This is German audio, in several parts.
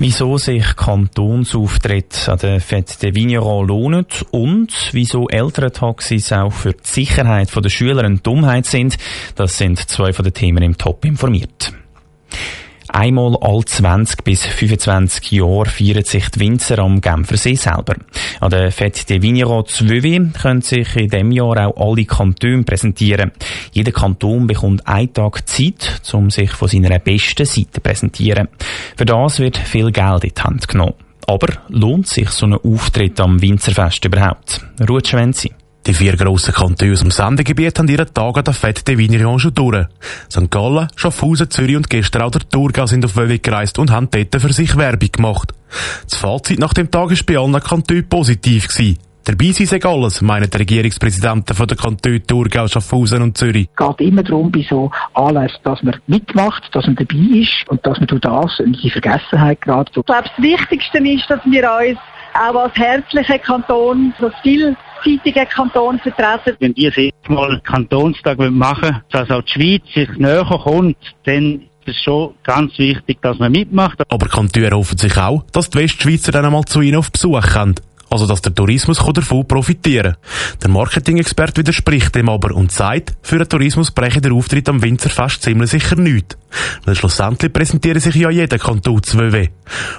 Wieso sich Kantonsauftritt an der Fête de Vigneron lohnen und wieso Elterntaxis auch für die Sicherheit der Schüler eine Dummheit sind, das sind zwei von den Themen im Top informiert. Einmal all 20 bis 25 Jahre feiern sich die Winzer am Genfersee selber. An der Fête de Vigneron 2 können sich in diesem Jahr auch alle Kantone präsentieren. Jeder Kanton bekommt einen Tag Zeit, um sich von seiner besten Seite zu präsentieren. Für das wird viel Geld in die Hand genommen. Aber lohnt sich so ein Auftritt am Winzerfest überhaupt? Ruhe Schwänzi. Die vier grossen Kantone aus dem Sendegebiet haben ihren Tag an der Fête de Vigneron schon durch. St. Gallen, Schaffhausen, Zürich und gestern auch der Thurgau sind auf Vevey gereist und haben dort für sich Werbung gemacht. Das Fazit nach dem Tag war bei allen Kantonen positiv. Gewesen. Dabei sei alles, meinen die Regierungspräsidenten von der Kantone Thurgau, Schaffhausen und Zürich. Es geht immer darum, bei so Anlässen, dass man mitmacht, dass man dabei ist und dass man durch das in die Vergessenheit gerät. Ich glaube, das Wichtigste ist, dass wir uns auch als herzlicher Kanton so vielseitigen Kanton vertreten. Wenn wir jetzt mal Kantonstag machen dass auch die Schweiz sich näher kommt, dann ist es schon ganz wichtig, dass man mitmacht. Aber Kantone hoffen sich auch, dass die Westschweizer dann einmal zu ihnen auf Besuch kommen also dass der Tourismus davon profitieren kann. Der Marketing-Experte widerspricht dem aber und sagt, für den Tourismus breche der Auftritt am Winzerfest ziemlich sicher nichts. Weil schlussendlich präsentieren sich ja jeder Kanton 2W.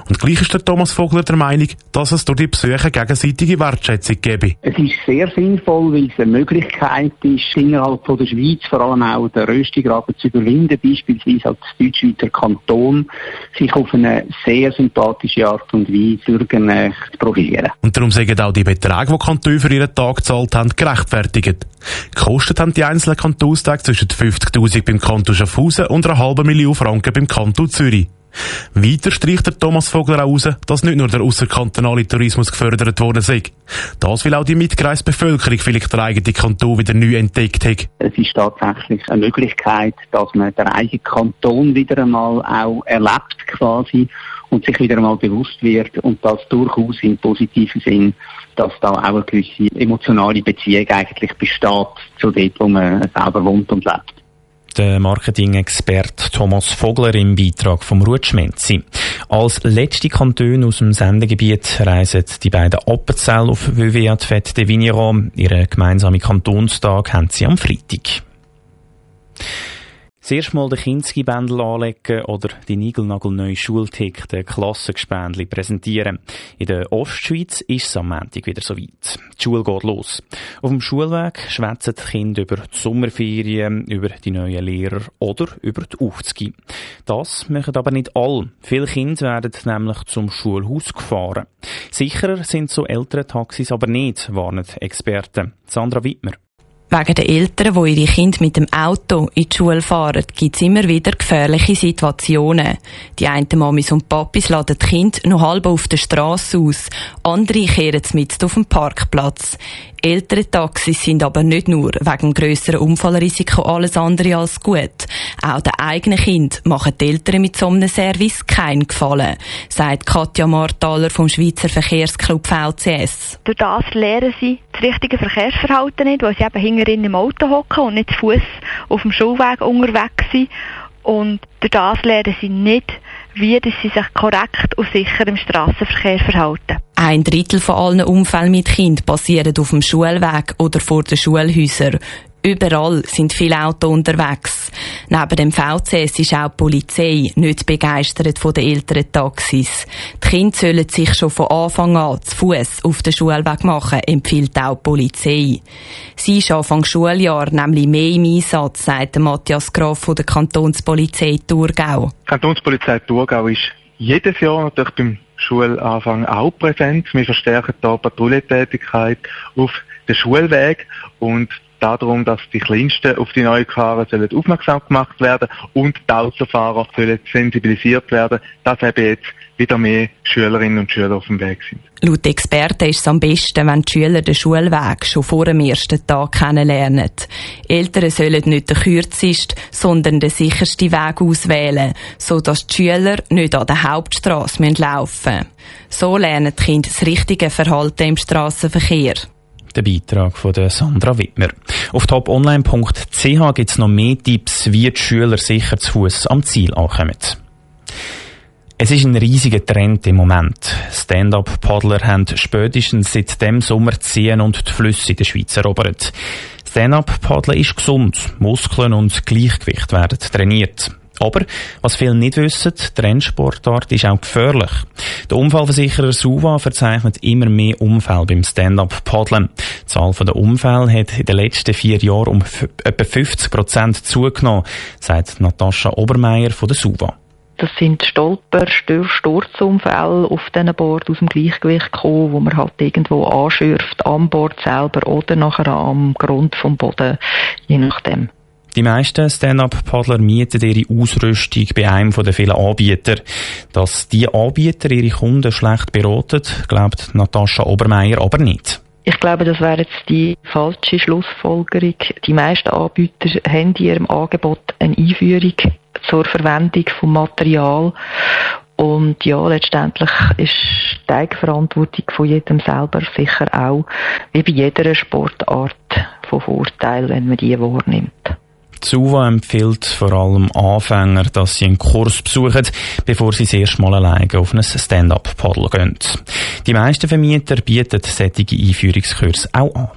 Und gleich ist der Thomas Vogler der Meinung, dass es durch die Besuche gegenseitige Wertschätzung gebe. Es ist sehr sinnvoll, weil es eine Möglichkeit ist, innerhalb von der Schweiz vor allem auch den Röstigraben zu überwinden, beispielsweise als Deutschschweizer Kanton, sich auf eine sehr sympathische Art und Weise zu profilieren. Und darum sagen auch die Beträge, die Kantone für ihren Tag gezahlt haben, gerechtfertigt. Gekostet haben die einzelnen Kantonstage zwischen 50.000 beim Kanton Schaffhausen und einer halben Million Franken beim Kanton Zürich. Weiter streicht der Thomas Vogler auch aus, dass nicht nur der außerkantonale Tourismus gefördert worden sei. Das will auch die mitgereiste Bevölkerung vielleicht der eigene Kanton wieder neu entdeckt hat. Es ist tatsächlich eine Möglichkeit, dass man den eigenen Kanton wieder einmal auch erlebt quasi und sich wieder einmal bewusst wird und das durchaus im positiven Sinn, dass da auch eine gewisse emotionale Beziehung eigentlich besteht zu dort, wo man selber wohnt und lebt der Marketing-Experte Thomas Vogler im Beitrag vom Rutschmenzi. Als letzte Kanton aus dem Sendegebiet reisen die beiden Appenzell auf WWA Fête de Vigneron. Ihren gemeinsamen Kantonstag haben sie am Freitag. Zuerst mal den Kinski-Bändel anlegen oder die niegelnagelneue Schultick, den Klassengespendli präsentieren. In der Ostschweiz ist es am Montag wieder so weit. Die Schule geht los. Auf dem Schulweg schwätzen die Kinder über die Sommerferien, über die neuen Lehrer oder über die Aufzüge. Das machen aber nicht alle. Viele Kinder werden nämlich zum Schulhaus gefahren. Sicherer sind so ältere Taxis aber nicht, warnen Experten. Sandra Wittmer. Wegen den Eltern, die ihre Kinder mit dem Auto in die Schule fahren, gibt es immer wieder gefährliche Situationen. Die einen Mamis und Papis laden die Kinder noch halb auf der Straße aus, andere kehren mit auf dem Parkplatz. Ältere Taxis sind aber nicht nur wegen grösseren Unfallrisiko alles andere als gut. Auch den eigenen Kind machen die Eltern mit so einem Service keinen Gefallen, sagt Katja Marthaler vom Schweizer Verkehrsclub VCS. Durch das lernen sie das richtige Verkehrsverhalten nicht, weil sie eben hinterin im Auto hocken und nicht zu Fuß auf dem Schulweg unterwegs sind. Und durch das lernen sie nicht, wie sie sich korrekt und sicher im Straßenverkehr verhalten. Ein Drittel von allen Unfällen mit Kind passieren auf dem Schulweg oder vor den Schulhäusern. Überall sind viele Autos unterwegs. Neben dem VCS ist auch die Polizei nicht begeistert von den älteren Taxis. Die Kinder sollen sich schon von Anfang an zu Fuß auf den Schulweg machen, empfiehlt auch die Polizei. Sie ist Anfang Schuljahr nämlich mehr im Einsatz, sagt Matthias Graf von der Kantonspolizei Thurgau. Die Kantonspolizei Thurgau ist jedes Jahr natürlich beim Schulanfang auch präsent. Wir verstärken da Patrouillentätigkeit auf den Schulweg und darum, dass die Kleinsten auf die neuen Gefahren sollen aufmerksam gemacht werden und die Autofahrer sollen sensibilisiert werden, dass eben jetzt wieder mehr Schülerinnen und Schüler auf dem Weg sind. Laut Experten ist es am besten, wenn die Schüler den Schulweg schon vor dem ersten Tag kennenlernen. Eltern sollen nicht den kürzesten, sondern den sichersten Weg auswählen, sodass die Schüler nicht an der Hauptstrasse laufen müssen. So lernen die Kinder das richtige Verhalten im Straßenverkehr. Der Beitrag von der Sandra Wittmer. Auf toponline.ch gibt es noch mehr Tipps, wie die Schüler sicher zu Fuß am Ziel ankommen. Es ist ein riesiger Trend im Moment. Stand-up-Paddler haben spätestens seit dem Sommer die Seen und die Flüsse in der Schweiz erobert. Stand-up-Paddeln ist gesund. Muskeln und Gleichgewicht werden trainiert. Aber, was viele nicht wissen, die Rennsportart ist auch gefährlich. Der Unfallversicherer Suva verzeichnet immer mehr Unfälle beim Stand-up-Paddeln. Die Zahl der Unfälle hat in den letzten vier Jahren um etwa 50 Prozent zugenommen, sagt Natascha Obermeier von der Suva. Das sind Stolper, Sturzunfälle auf diesen Board aus dem Gleichgewicht kommen, wo man halt irgendwo anschürft, am Board selber oder nachher am Grund vom Boden, je nachdem. Die meisten Stand-Up-Paddler mieten ihre Ausrüstung bei einem der vielen Anbieter. Dass die Anbieter ihre Kunden schlecht beraten, glaubt Natascha Obermeier aber nicht. Ich glaube, das wäre jetzt die falsche Schlussfolgerung. Die meisten Anbieter haben in ihrem Angebot eine Einführung zur Verwendung von Material. Und ja, letztendlich ist die Eigenverantwortung von jedem selber sicher auch, wie bei jeder Sportart, von Vorteil, wenn man die wahrnimmt. Suva empfiehlt vor allem Anfänger, dass sie einen Kurs besuchen, bevor sie das erste Mal alleine auf ein Stand-up-Paddle gehen. Die meisten Vermieter bieten solche Einführungskurse auch an.